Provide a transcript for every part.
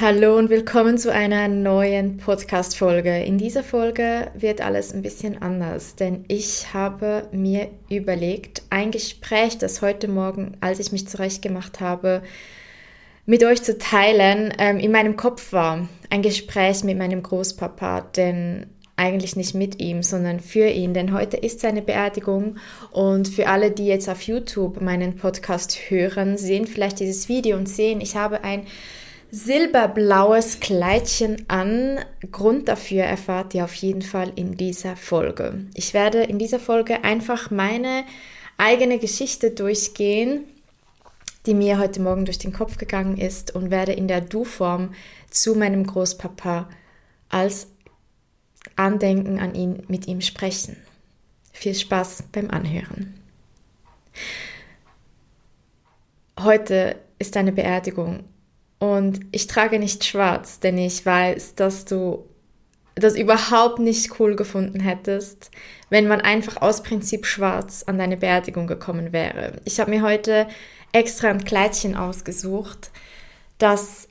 Hallo und willkommen zu einer neuen Podcast-Folge. In dieser Folge wird alles ein bisschen anders, denn ich habe mir überlegt, ein Gespräch, das heute Morgen, als ich mich zurechtgemacht habe, mit euch zu teilen, ähm, in meinem Kopf war. Ein Gespräch mit meinem Großpapa, denn eigentlich nicht mit ihm, sondern für ihn, denn heute ist seine Beerdigung und für alle, die jetzt auf YouTube meinen Podcast hören, sehen vielleicht dieses Video und sehen, ich habe ein silberblaues Kleidchen an. Grund dafür erfahrt ihr auf jeden Fall in dieser Folge. Ich werde in dieser Folge einfach meine eigene Geschichte durchgehen, die mir heute Morgen durch den Kopf gegangen ist und werde in der Du-Form zu meinem Großpapa als Andenken an ihn mit ihm sprechen. Viel Spaß beim Anhören. Heute ist eine Beerdigung und ich trage nicht schwarz, denn ich weiß, dass du das überhaupt nicht cool gefunden hättest, wenn man einfach aus Prinzip schwarz an deine Beerdigung gekommen wäre. Ich habe mir heute extra ein Kleidchen ausgesucht, das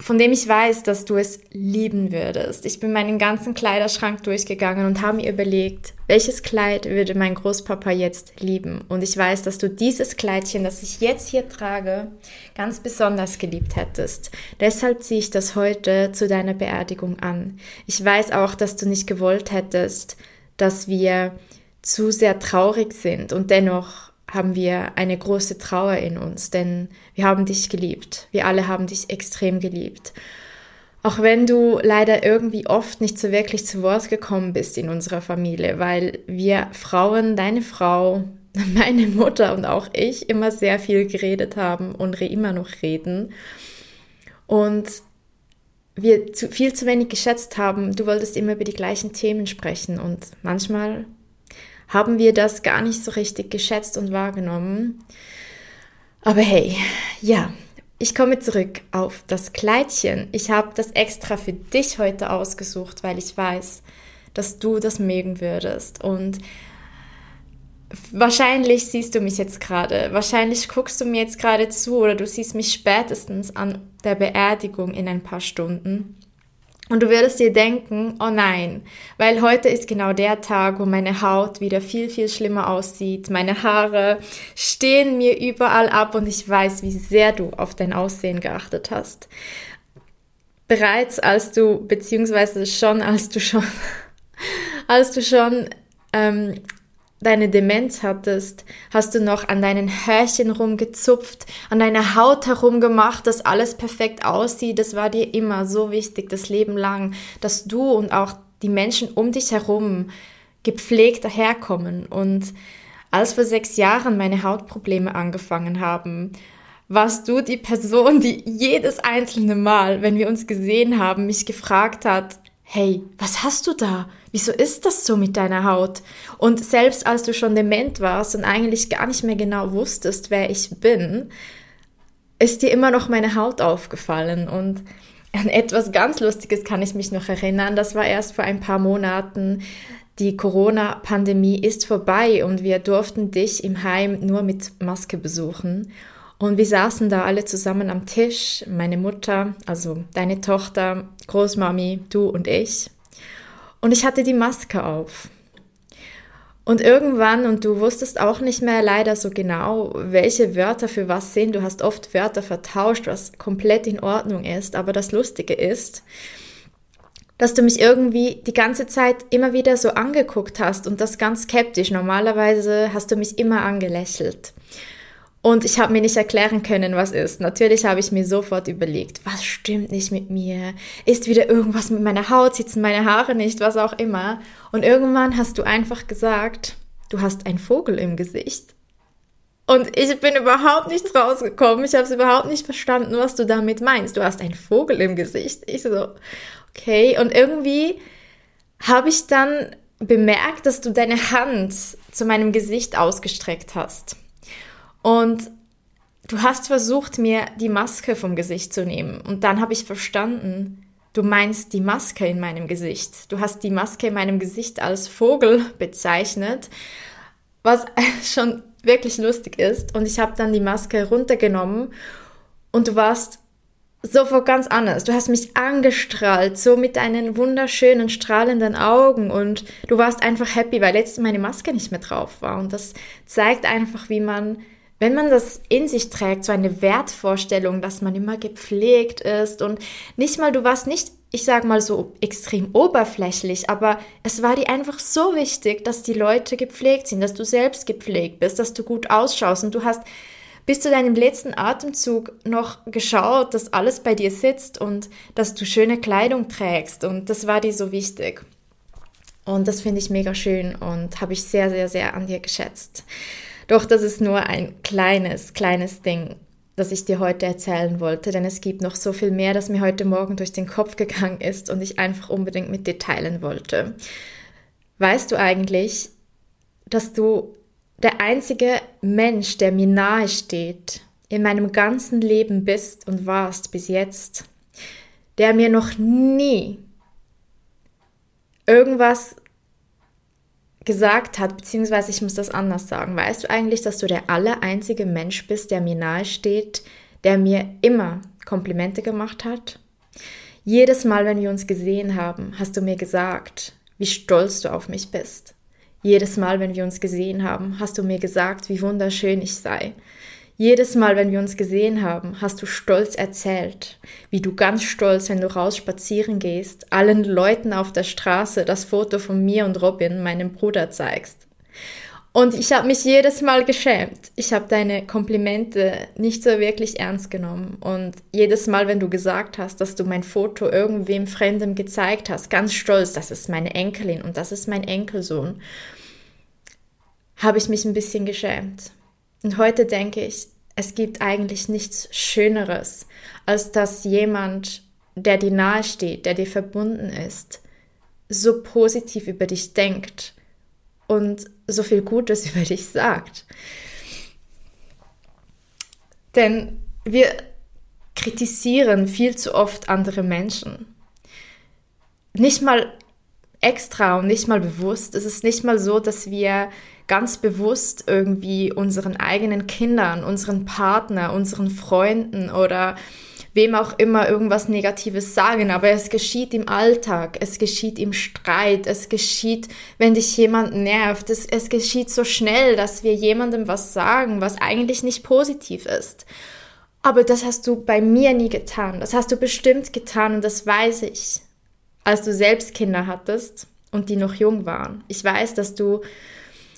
von dem ich weiß, dass du es lieben würdest. Ich bin meinen ganzen Kleiderschrank durchgegangen und habe mir überlegt, welches Kleid würde mein Großpapa jetzt lieben. Und ich weiß, dass du dieses Kleidchen, das ich jetzt hier trage, ganz besonders geliebt hättest. Deshalb ziehe ich das heute zu deiner Beerdigung an. Ich weiß auch, dass du nicht gewollt hättest, dass wir zu sehr traurig sind und dennoch haben wir eine große Trauer in uns, denn wir haben dich geliebt. Wir alle haben dich extrem geliebt. Auch wenn du leider irgendwie oft nicht so wirklich zu Wort gekommen bist in unserer Familie, weil wir Frauen, deine Frau, meine Mutter und auch ich immer sehr viel geredet haben und immer noch reden. Und wir zu, viel zu wenig geschätzt haben. Du wolltest immer über die gleichen Themen sprechen und manchmal haben wir das gar nicht so richtig geschätzt und wahrgenommen. Aber hey, ja, ich komme zurück auf das Kleidchen. Ich habe das extra für dich heute ausgesucht, weil ich weiß, dass du das mögen würdest. Und wahrscheinlich siehst du mich jetzt gerade, wahrscheinlich guckst du mir jetzt gerade zu oder du siehst mich spätestens an der Beerdigung in ein paar Stunden. Und du würdest dir denken, oh nein, weil heute ist genau der Tag, wo meine Haut wieder viel, viel schlimmer aussieht. Meine Haare stehen mir überall ab und ich weiß, wie sehr du auf dein Aussehen geachtet hast. Bereits als du, beziehungsweise schon als du schon, als du schon ähm, deine Demenz hattest, hast du noch an deinen Härchen rumgezupft, an deiner Haut herumgemacht, dass alles perfekt aussieht. Das war dir immer so wichtig, das Leben lang, dass du und auch die Menschen um dich herum gepflegt daherkommen. Und als vor sechs Jahren meine Hautprobleme angefangen haben, warst du die Person, die jedes einzelne Mal, wenn wir uns gesehen haben, mich gefragt hat, hey, was hast du da? Wieso ist das so mit deiner Haut? Und selbst als du schon dement warst und eigentlich gar nicht mehr genau wusstest, wer ich bin, ist dir immer noch meine Haut aufgefallen. Und an etwas ganz Lustiges kann ich mich noch erinnern. Das war erst vor ein paar Monaten. Die Corona-Pandemie ist vorbei und wir durften dich im Heim nur mit Maske besuchen. Und wir saßen da alle zusammen am Tisch, meine Mutter, also deine Tochter, Großmami, du und ich. Und ich hatte die Maske auf. Und irgendwann, und du wusstest auch nicht mehr leider so genau, welche Wörter für was sind. Du hast oft Wörter vertauscht, was komplett in Ordnung ist. Aber das Lustige ist, dass du mich irgendwie die ganze Zeit immer wieder so angeguckt hast und das ganz skeptisch. Normalerweise hast du mich immer angelächelt. Und ich habe mir nicht erklären können, was ist. Natürlich habe ich mir sofort überlegt, was stimmt nicht mit mir? Ist wieder irgendwas mit meiner Haut? Sitzen meine Haare nicht? Was auch immer. Und irgendwann hast du einfach gesagt, du hast einen Vogel im Gesicht. Und ich bin überhaupt nicht rausgekommen. Ich habe es überhaupt nicht verstanden, was du damit meinst. Du hast einen Vogel im Gesicht. Ich so, okay. Und irgendwie habe ich dann bemerkt, dass du deine Hand zu meinem Gesicht ausgestreckt hast. Und du hast versucht, mir die Maske vom Gesicht zu nehmen. Und dann habe ich verstanden, du meinst die Maske in meinem Gesicht. Du hast die Maske in meinem Gesicht als Vogel bezeichnet, was schon wirklich lustig ist. Und ich habe dann die Maske runtergenommen und du warst sofort ganz anders. Du hast mich angestrahlt, so mit deinen wunderschönen, strahlenden Augen und du warst einfach happy, weil jetzt meine Maske nicht mehr drauf war. Und das zeigt einfach, wie man wenn man das in sich trägt, so eine Wertvorstellung, dass man immer gepflegt ist und nicht mal, du warst nicht, ich sag mal so extrem oberflächlich, aber es war dir einfach so wichtig, dass die Leute gepflegt sind, dass du selbst gepflegt bist, dass du gut ausschaust und du hast bis zu deinem letzten Atemzug noch geschaut, dass alles bei dir sitzt und dass du schöne Kleidung trägst und das war dir so wichtig. Und das finde ich mega schön und habe ich sehr, sehr, sehr an dir geschätzt. Doch das ist nur ein kleines, kleines Ding, das ich dir heute erzählen wollte, denn es gibt noch so viel mehr, das mir heute Morgen durch den Kopf gegangen ist und ich einfach unbedingt mit dir teilen wollte. Weißt du eigentlich, dass du der einzige Mensch, der mir nahe steht, in meinem ganzen Leben bist und warst bis jetzt, der mir noch nie irgendwas gesagt hat, beziehungsweise ich muss das anders sagen. Weißt du eigentlich, dass du der allereinzige Mensch bist, der mir nahe steht, der mir immer Komplimente gemacht hat? Jedes Mal, wenn wir uns gesehen haben, hast du mir gesagt, wie stolz du auf mich bist. Jedes Mal, wenn wir uns gesehen haben, hast du mir gesagt, wie wunderschön ich sei. Jedes Mal, wenn wir uns gesehen haben, hast du stolz erzählt, wie du ganz stolz, wenn du raus spazieren gehst, allen Leuten auf der Straße das Foto von mir und Robin, meinem Bruder, zeigst. Und ich habe mich jedes Mal geschämt. Ich habe deine Komplimente nicht so wirklich ernst genommen. Und jedes Mal, wenn du gesagt hast, dass du mein Foto irgendwem Fremdem gezeigt hast, ganz stolz, das ist meine Enkelin und das ist mein Enkelsohn, habe ich mich ein bisschen geschämt. Und heute denke ich, es gibt eigentlich nichts Schöneres, als dass jemand, der dir nahe steht, der dir verbunden ist, so positiv über dich denkt und so viel Gutes über dich sagt. Denn wir kritisieren viel zu oft andere Menschen. Nicht mal extra und nicht mal bewusst. Es ist nicht mal so, dass wir ganz bewusst irgendwie unseren eigenen Kindern, unseren Partner, unseren Freunden oder wem auch immer irgendwas Negatives sagen, aber es geschieht im Alltag, es geschieht im Streit, es geschieht, wenn dich jemand nervt, es, es geschieht so schnell, dass wir jemandem was sagen, was eigentlich nicht positiv ist. Aber das hast du bei mir nie getan, das hast du bestimmt getan und das weiß ich, als du selbst Kinder hattest und die noch jung waren. Ich weiß, dass du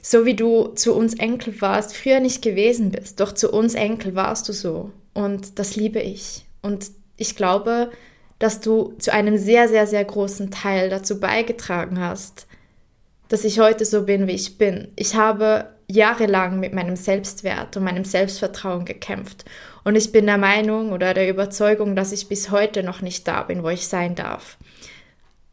so wie du zu uns Enkel warst, früher nicht gewesen bist, doch zu uns Enkel warst du so. Und das liebe ich. Und ich glaube, dass du zu einem sehr, sehr, sehr großen Teil dazu beigetragen hast, dass ich heute so bin, wie ich bin. Ich habe jahrelang mit meinem Selbstwert und meinem Selbstvertrauen gekämpft. Und ich bin der Meinung oder der Überzeugung, dass ich bis heute noch nicht da bin, wo ich sein darf.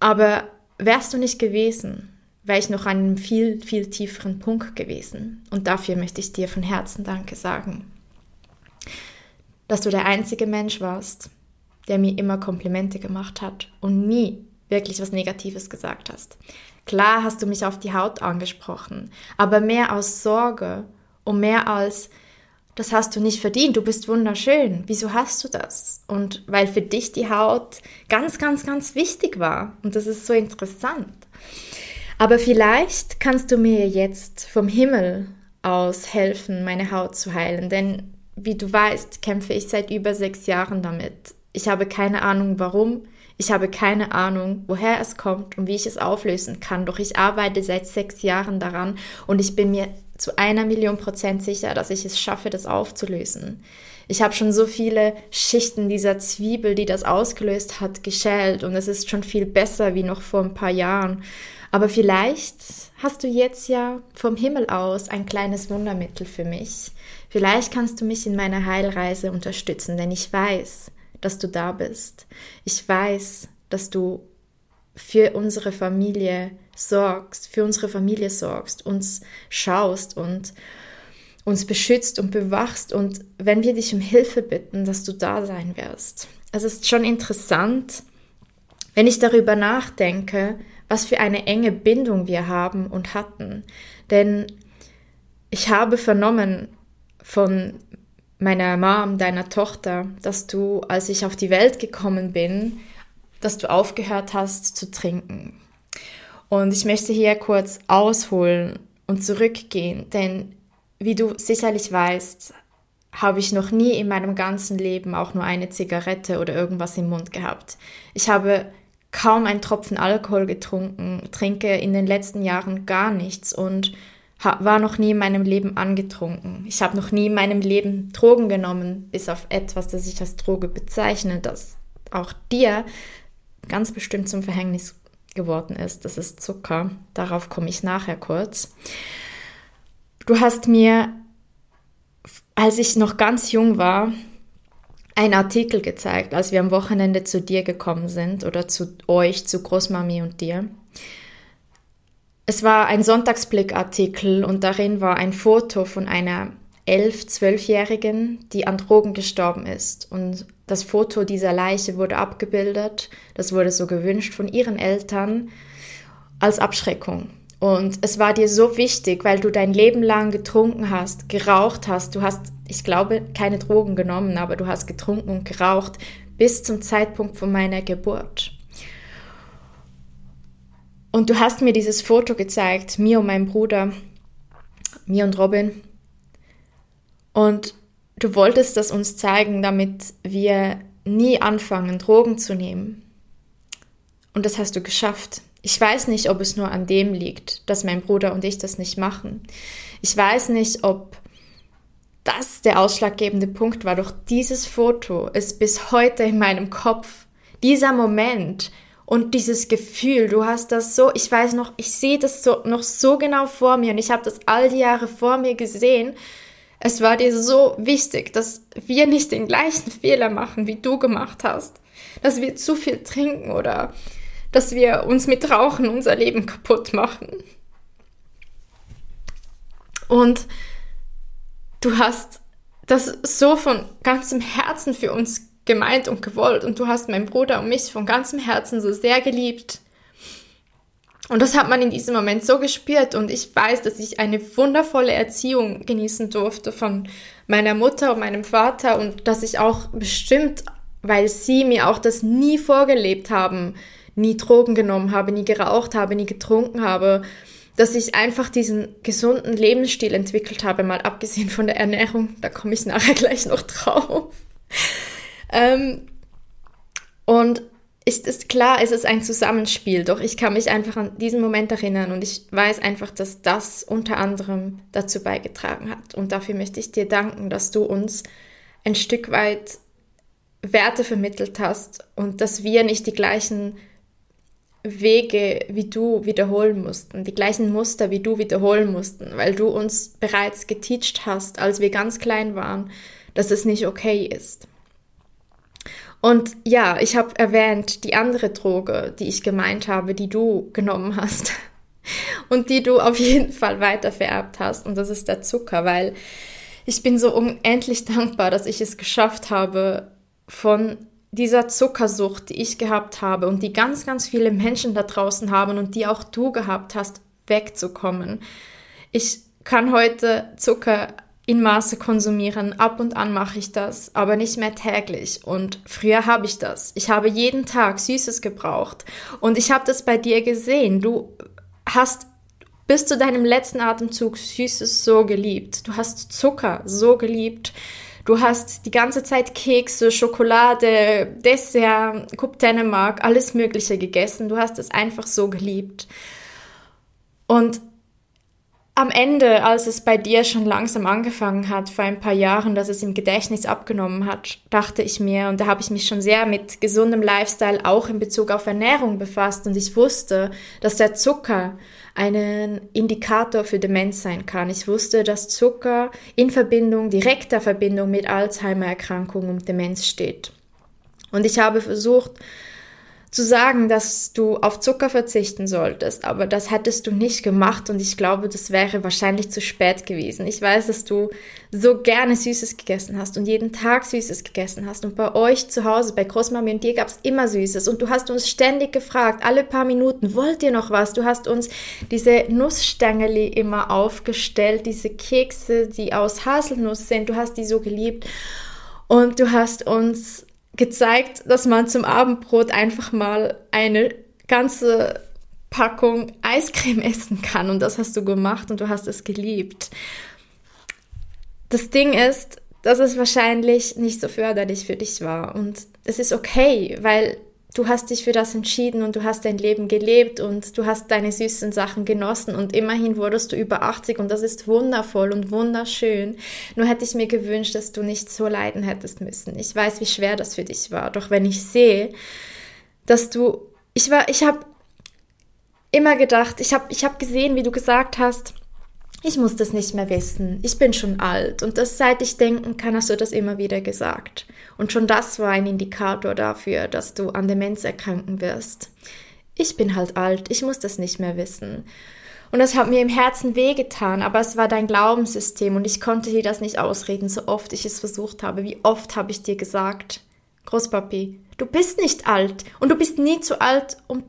Aber wärst du nicht gewesen, wäre ich noch an einem viel, viel tieferen Punkt gewesen. Und dafür möchte ich dir von Herzen Danke sagen. Dass du der einzige Mensch warst, der mir immer Komplimente gemacht hat und nie wirklich was Negatives gesagt hast. Klar hast du mich auf die Haut angesprochen, aber mehr aus Sorge und mehr als, das hast du nicht verdient, du bist wunderschön, wieso hast du das? Und weil für dich die Haut ganz, ganz, ganz wichtig war. Und das ist so interessant. Aber vielleicht kannst du mir jetzt vom Himmel aus helfen, meine Haut zu heilen, denn wie du weißt, kämpfe ich seit über sechs Jahren damit. Ich habe keine Ahnung warum, ich habe keine Ahnung, woher es kommt und wie ich es auflösen kann, doch ich arbeite seit sechs Jahren daran und ich bin mir zu einer Million Prozent sicher, dass ich es schaffe, das aufzulösen. Ich habe schon so viele Schichten dieser Zwiebel, die das ausgelöst hat, geschält und es ist schon viel besser wie noch vor ein paar Jahren. Aber vielleicht hast du jetzt ja vom Himmel aus ein kleines Wundermittel für mich. Vielleicht kannst du mich in meiner Heilreise unterstützen, denn ich weiß, dass du da bist. Ich weiß, dass du für unsere Familie sorgst, für unsere Familie sorgst, uns schaust und uns beschützt und bewachst und wenn wir dich um Hilfe bitten, dass du da sein wirst. Es ist schon interessant, wenn ich darüber nachdenke, was für eine enge Bindung wir haben und hatten. Denn ich habe vernommen von meiner Mom, deiner Tochter, dass du, als ich auf die Welt gekommen bin, dass du aufgehört hast zu trinken. Und ich möchte hier kurz ausholen und zurückgehen, denn wie du sicherlich weißt, habe ich noch nie in meinem ganzen Leben auch nur eine Zigarette oder irgendwas im Mund gehabt. Ich habe kaum einen Tropfen Alkohol getrunken, trinke in den letzten Jahren gar nichts und war noch nie in meinem Leben angetrunken. Ich habe noch nie in meinem Leben Drogen genommen, bis auf etwas, das ich als Droge bezeichne, das auch dir ganz bestimmt zum Verhängnis geworden ist. Das ist Zucker. Darauf komme ich nachher kurz. Du hast mir, als ich noch ganz jung war, einen Artikel gezeigt, als wir am Wochenende zu dir gekommen sind oder zu euch, zu Großmami und dir. Es war ein Sonntagsblick-Artikel und darin war ein Foto von einer elf-, zwölfjährigen, die an Drogen gestorben ist. Und das Foto dieser Leiche wurde abgebildet, das wurde so gewünscht von ihren Eltern als Abschreckung. Und es war dir so wichtig, weil du dein Leben lang getrunken hast, geraucht hast. Du hast, ich glaube, keine Drogen genommen, aber du hast getrunken und geraucht bis zum Zeitpunkt von meiner Geburt. Und du hast mir dieses Foto gezeigt, mir und meinem Bruder, mir und Robin. Und du wolltest das uns zeigen, damit wir nie anfangen, Drogen zu nehmen. Und das hast du geschafft. Ich weiß nicht, ob es nur an dem liegt, dass mein Bruder und ich das nicht machen. Ich weiß nicht, ob das der ausschlaggebende Punkt war. Doch dieses Foto ist bis heute in meinem Kopf. Dieser Moment, und dieses Gefühl, du hast das so, ich weiß noch, ich sehe das so, noch so genau vor mir und ich habe das all die Jahre vor mir gesehen. Es war dir so wichtig, dass wir nicht den gleichen Fehler machen, wie du gemacht hast. Dass wir zu viel trinken oder dass wir uns mit Rauchen unser Leben kaputt machen. Und du hast das so von ganzem Herzen für uns gemeint und gewollt und du hast meinen Bruder und mich von ganzem Herzen so sehr geliebt. Und das hat man in diesem Moment so gespürt und ich weiß, dass ich eine wundervolle Erziehung genießen durfte von meiner Mutter und meinem Vater und dass ich auch bestimmt, weil sie mir auch das nie vorgelebt haben, nie Drogen genommen habe, nie geraucht habe, nie getrunken habe, dass ich einfach diesen gesunden Lebensstil entwickelt habe, mal abgesehen von der Ernährung, da komme ich nachher gleich noch drauf. Ähm, und ist es klar, es ist ein Zusammenspiel, doch ich kann mich einfach an diesen Moment erinnern und ich weiß einfach, dass das unter anderem dazu beigetragen hat. Und dafür möchte ich dir danken, dass du uns ein Stück weit Werte vermittelt hast und dass wir nicht die gleichen Wege wie du wiederholen mussten, die gleichen Muster wie du wiederholen mussten, weil du uns bereits geteacht hast, als wir ganz klein waren, dass es nicht okay ist. Und ja, ich habe erwähnt, die andere Droge, die ich gemeint habe, die du genommen hast und die du auf jeden Fall weiter vererbt hast. Und das ist der Zucker, weil ich bin so unendlich dankbar, dass ich es geschafft habe, von dieser Zuckersucht, die ich gehabt habe und die ganz, ganz viele Menschen da draußen haben und die auch du gehabt hast, wegzukommen. Ich kann heute Zucker in Maße konsumieren. Ab und an mache ich das, aber nicht mehr täglich. Und früher habe ich das. Ich habe jeden Tag Süßes gebraucht. Und ich habe das bei dir gesehen. Du hast bis zu deinem letzten Atemzug Süßes so geliebt. Du hast Zucker so geliebt. Du hast die ganze Zeit Kekse, Schokolade, Dessert, Coupe Dänemark, alles Mögliche gegessen. Du hast es einfach so geliebt. Und am Ende, als es bei dir schon langsam angefangen hat, vor ein paar Jahren, dass es im Gedächtnis abgenommen hat, dachte ich mir, und da habe ich mich schon sehr mit gesundem Lifestyle auch in Bezug auf Ernährung befasst und ich wusste, dass der Zucker einen Indikator für Demenz sein kann. Ich wusste, dass Zucker in Verbindung, direkter Verbindung mit Alzheimer-Erkrankung und Demenz steht. Und ich habe versucht, zu sagen, dass du auf Zucker verzichten solltest, aber das hättest du nicht gemacht und ich glaube, das wäre wahrscheinlich zu spät gewesen. Ich weiß, dass du so gerne Süßes gegessen hast und jeden Tag Süßes gegessen hast und bei euch zu Hause, bei Großmami und dir gab es immer Süßes und du hast uns ständig gefragt, alle paar Minuten, wollt ihr noch was? Du hast uns diese Nussstängeli immer aufgestellt, diese Kekse, die aus Haselnuss sind, du hast die so geliebt und du hast uns gezeigt, dass man zum Abendbrot einfach mal eine ganze Packung Eiscreme essen kann. Und das hast du gemacht und du hast es geliebt. Das Ding ist, dass es wahrscheinlich nicht so förderlich für dich war. Und es ist okay, weil du hast dich für das entschieden und du hast dein Leben gelebt und du hast deine süßen Sachen genossen und immerhin wurdest du über 80 und das ist wundervoll und wunderschön. Nur hätte ich mir gewünscht, dass du nicht so leiden hättest müssen. Ich weiß, wie schwer das für dich war, doch wenn ich sehe, dass du ich war ich habe immer gedacht, ich habe ich habe gesehen, wie du gesagt hast, ich muss das nicht mehr wissen, ich bin schon alt. Und das, seit ich denken kann, hast du das immer wieder gesagt. Und schon das war ein Indikator dafür, dass du an Demenz erkranken wirst. Ich bin halt alt, ich muss das nicht mehr wissen. Und das hat mir im Herzen wehgetan, aber es war dein Glaubenssystem und ich konnte dir das nicht ausreden, so oft ich es versucht habe. Wie oft habe ich dir gesagt, Großpapi, du bist nicht alt und du bist nie zu alt, um,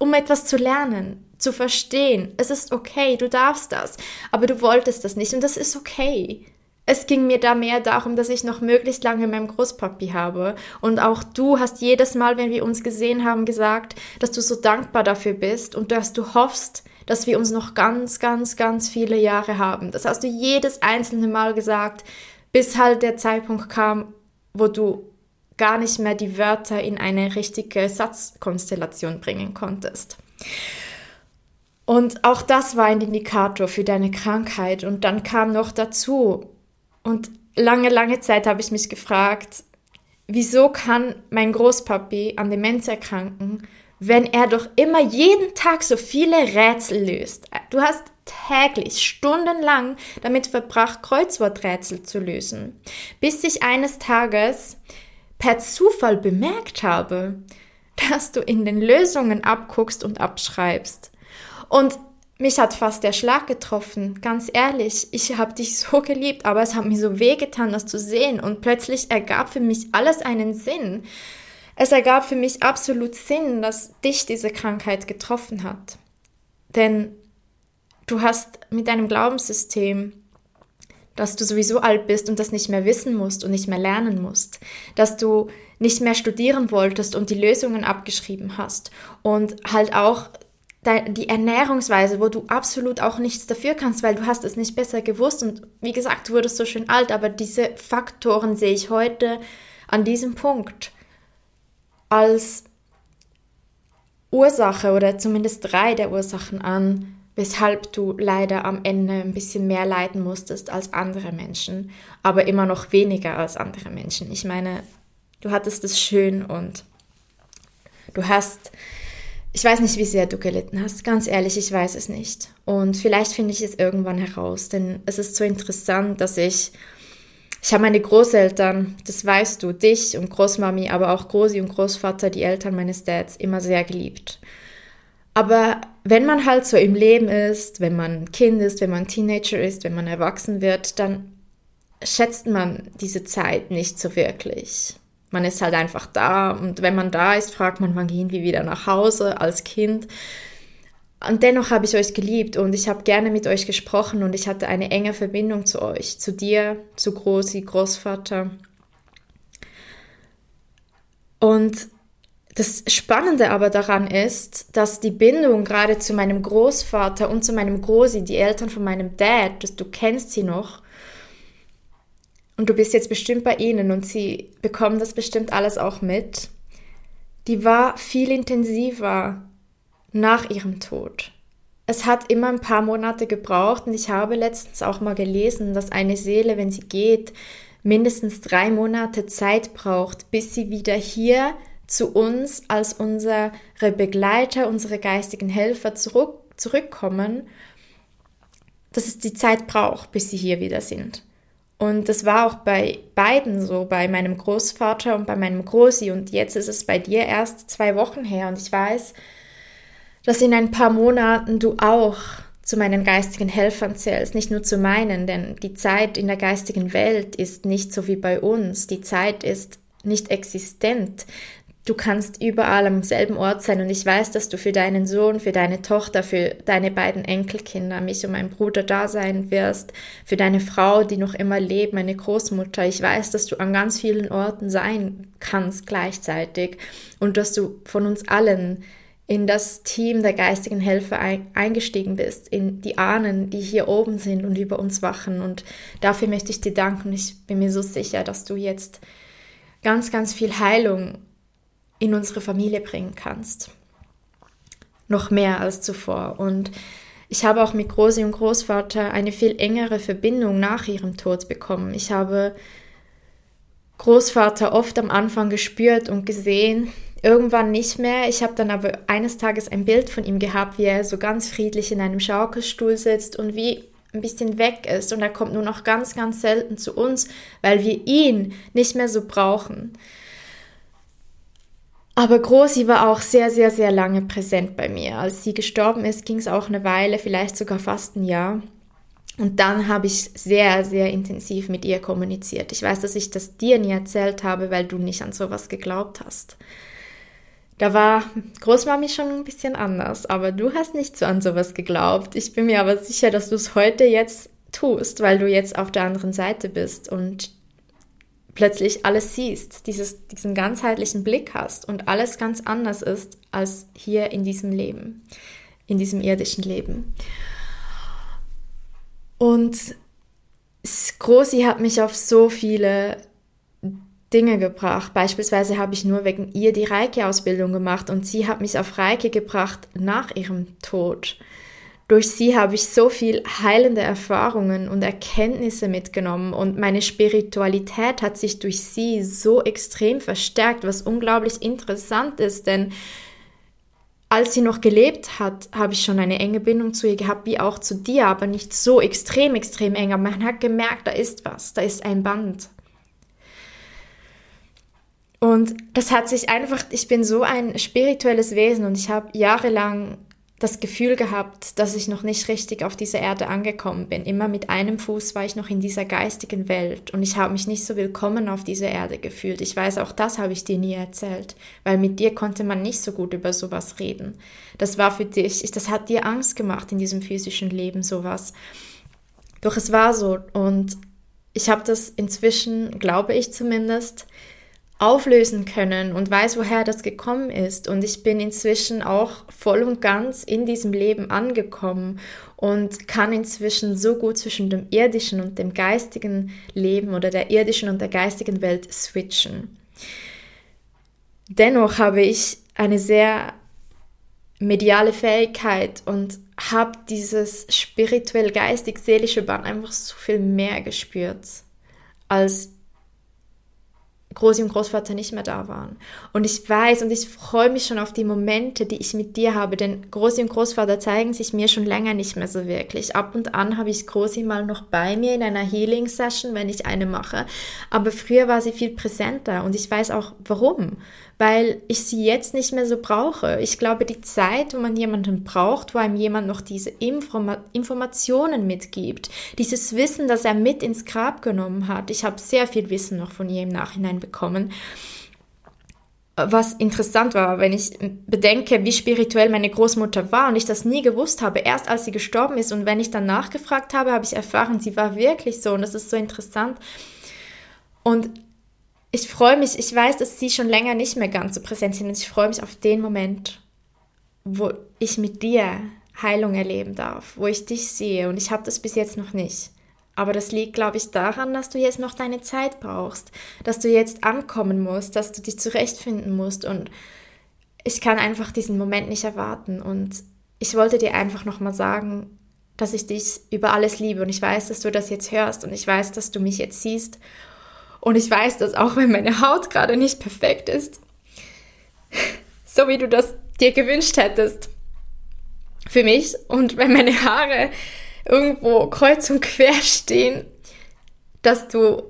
um etwas zu lernen zu verstehen. Es ist okay, du darfst das, aber du wolltest das nicht und das ist okay. Es ging mir da mehr darum, dass ich noch möglichst lange meinem Großpapi habe. Und auch du hast jedes Mal, wenn wir uns gesehen haben, gesagt, dass du so dankbar dafür bist und dass du hoffst, dass wir uns noch ganz, ganz, ganz viele Jahre haben. Das hast du jedes einzelne Mal gesagt, bis halt der Zeitpunkt kam, wo du gar nicht mehr die Wörter in eine richtige Satzkonstellation bringen konntest. Und auch das war ein Indikator für deine Krankheit. Und dann kam noch dazu, und lange, lange Zeit habe ich mich gefragt, wieso kann mein Großpapi an Demenz erkranken, wenn er doch immer jeden Tag so viele Rätsel löst? Du hast täglich, stundenlang damit verbracht, Kreuzworträtsel zu lösen, bis ich eines Tages per Zufall bemerkt habe, dass du in den Lösungen abguckst und abschreibst. Und mich hat fast der Schlag getroffen, ganz ehrlich. Ich habe dich so geliebt, aber es hat mir so wehgetan, das zu sehen. Und plötzlich ergab für mich alles einen Sinn. Es ergab für mich absolut Sinn, dass dich diese Krankheit getroffen hat. Denn du hast mit deinem Glaubenssystem, dass du sowieso alt bist und das nicht mehr wissen musst und nicht mehr lernen musst, dass du nicht mehr studieren wolltest und die Lösungen abgeschrieben hast und halt auch die Ernährungsweise, wo du absolut auch nichts dafür kannst, weil du hast es nicht besser gewusst und wie gesagt, du wurdest so schön alt, aber diese Faktoren sehe ich heute an diesem Punkt als Ursache oder zumindest drei der Ursachen an, weshalb du leider am Ende ein bisschen mehr leiden musstest als andere Menschen, aber immer noch weniger als andere Menschen. Ich meine, du hattest es schön und du hast ich weiß nicht, wie sehr du gelitten hast. Ganz ehrlich, ich weiß es nicht. Und vielleicht finde ich es irgendwann heraus, denn es ist so interessant, dass ich, ich habe meine Großeltern, das weißt du, dich und Großmami, aber auch Großi und Großvater, die Eltern meines Dads, immer sehr geliebt. Aber wenn man halt so im Leben ist, wenn man Kind ist, wenn man Teenager ist, wenn man erwachsen wird, dann schätzt man diese Zeit nicht so wirklich. Man ist halt einfach da und wenn man da ist, fragt man, wann gehen wir wieder nach Hause als Kind. Und dennoch habe ich euch geliebt und ich habe gerne mit euch gesprochen und ich hatte eine enge Verbindung zu euch, zu dir, zu Großi, Großvater. Und das Spannende aber daran ist, dass die Bindung gerade zu meinem Großvater und zu meinem Großi, die Eltern von meinem Dad, du kennst sie noch, und du bist jetzt bestimmt bei ihnen und sie bekommen das bestimmt alles auch mit, die war viel intensiver nach ihrem Tod. es hat immer ein paar Monate gebraucht und ich habe letztens auch mal gelesen, dass eine Seele, wenn sie geht, mindestens drei Monate Zeit braucht, bis sie wieder hier zu uns als unsere Begleiter, unsere geistigen Helfer zurück, zurückkommen, dass es die Zeit braucht, bis sie hier wieder sind. Und das war auch bei beiden so, bei meinem Großvater und bei meinem Großi. Und jetzt ist es bei dir erst zwei Wochen her. Und ich weiß, dass in ein paar Monaten du auch zu meinen geistigen Helfern zählst, nicht nur zu meinen, denn die Zeit in der geistigen Welt ist nicht so wie bei uns. Die Zeit ist nicht existent. Du kannst überall am selben Ort sein und ich weiß, dass du für deinen Sohn, für deine Tochter, für deine beiden Enkelkinder, mich und mein Bruder da sein wirst, für deine Frau, die noch immer lebt, meine Großmutter. Ich weiß, dass du an ganz vielen Orten sein kannst gleichzeitig und dass du von uns allen in das Team der geistigen Helfer eingestiegen bist, in die Ahnen, die hier oben sind und über uns wachen. Und dafür möchte ich dir danken. Ich bin mir so sicher, dass du jetzt ganz, ganz viel Heilung in unsere Familie bringen kannst. Noch mehr als zuvor. Und ich habe auch mit Großi und Großvater eine viel engere Verbindung nach ihrem Tod bekommen. Ich habe Großvater oft am Anfang gespürt und gesehen, Irgendwann nicht mehr. Ich habe dann aber eines Tages ein Bild von ihm gehabt, wie er so ganz friedlich in einem Schaukelstuhl sitzt und wie ein bisschen weg ist und er kommt nur noch ganz, ganz selten zu uns, weil wir ihn nicht mehr so brauchen. Aber Großi war auch sehr, sehr, sehr lange präsent bei mir. Als sie gestorben ist, ging es auch eine Weile, vielleicht sogar fast ein Jahr. Und dann habe ich sehr, sehr intensiv mit ihr kommuniziert. Ich weiß, dass ich das dir nie erzählt habe, weil du nicht an sowas geglaubt hast. Da war Großmami schon ein bisschen anders, aber du hast nicht so an sowas geglaubt. Ich bin mir aber sicher, dass du es heute jetzt tust, weil du jetzt auf der anderen Seite bist und plötzlich alles siehst, dieses, diesen ganzheitlichen Blick hast und alles ganz anders ist als hier in diesem Leben, in diesem irdischen Leben. Und Großi hat mich auf so viele Dinge gebracht. Beispielsweise habe ich nur wegen ihr die Reiki-Ausbildung gemacht und sie hat mich auf Reiki gebracht nach ihrem Tod. Durch sie habe ich so viel heilende Erfahrungen und Erkenntnisse mitgenommen und meine Spiritualität hat sich durch sie so extrem verstärkt, was unglaublich interessant ist, denn als sie noch gelebt hat, habe ich schon eine enge Bindung zu ihr gehabt, wie auch zu dir, aber nicht so extrem, extrem eng. Aber man hat gemerkt, da ist was, da ist ein Band. Und das hat sich einfach, ich bin so ein spirituelles Wesen und ich habe jahrelang das Gefühl gehabt, dass ich noch nicht richtig auf dieser Erde angekommen bin. Immer mit einem Fuß war ich noch in dieser geistigen Welt und ich habe mich nicht so willkommen auf dieser Erde gefühlt. Ich weiß, auch das habe ich dir nie erzählt, weil mit dir konnte man nicht so gut über sowas reden. Das war für dich, das hat dir Angst gemacht in diesem physischen Leben sowas. Doch es war so und ich habe das inzwischen, glaube ich zumindest, auflösen können und weiß, woher das gekommen ist. Und ich bin inzwischen auch voll und ganz in diesem Leben angekommen und kann inzwischen so gut zwischen dem irdischen und dem geistigen Leben oder der irdischen und der geistigen Welt switchen. Dennoch habe ich eine sehr mediale Fähigkeit und habe dieses spirituell-geistig-seelische Band einfach so viel mehr gespürt als Großi und Großvater nicht mehr da waren. Und ich weiß und ich freue mich schon auf die Momente, die ich mit dir habe, denn Großi und Großvater zeigen sich mir schon länger nicht mehr so wirklich. Ab und an habe ich Großi mal noch bei mir in einer Healing Session, wenn ich eine mache. Aber früher war sie viel präsenter und ich weiß auch warum weil ich sie jetzt nicht mehr so brauche. Ich glaube, die Zeit, wo man jemanden braucht, wo einem jemand noch diese Informa Informationen mitgibt, dieses Wissen, das er mit ins Grab genommen hat. Ich habe sehr viel Wissen noch von ihr im Nachhinein bekommen. Was interessant war, wenn ich bedenke, wie spirituell meine Großmutter war und ich das nie gewusst habe, erst als sie gestorben ist und wenn ich dann nachgefragt habe, habe ich erfahren, sie war wirklich so und das ist so interessant. Und ich freue mich, ich weiß, dass sie schon länger nicht mehr ganz so präsent sind und ich freue mich auf den Moment, wo ich mit dir Heilung erleben darf, wo ich dich sehe und ich habe das bis jetzt noch nicht. Aber das liegt, glaube ich, daran, dass du jetzt noch deine Zeit brauchst, dass du jetzt ankommen musst, dass du dich zurechtfinden musst und ich kann einfach diesen Moment nicht erwarten und ich wollte dir einfach nochmal sagen, dass ich dich über alles liebe und ich weiß, dass du das jetzt hörst und ich weiß, dass du mich jetzt siehst und ich weiß, dass auch wenn meine Haut gerade nicht perfekt ist, so wie du das dir gewünscht hättest für mich und wenn meine Haare irgendwo kreuz und quer stehen, dass du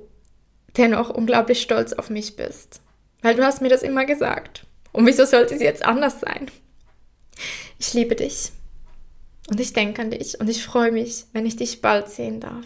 dennoch unglaublich stolz auf mich bist. Weil du hast mir das immer gesagt. Und wieso sollte es jetzt anders sein? Ich liebe dich. Und ich denke an dich und ich freue mich, wenn ich dich bald sehen darf.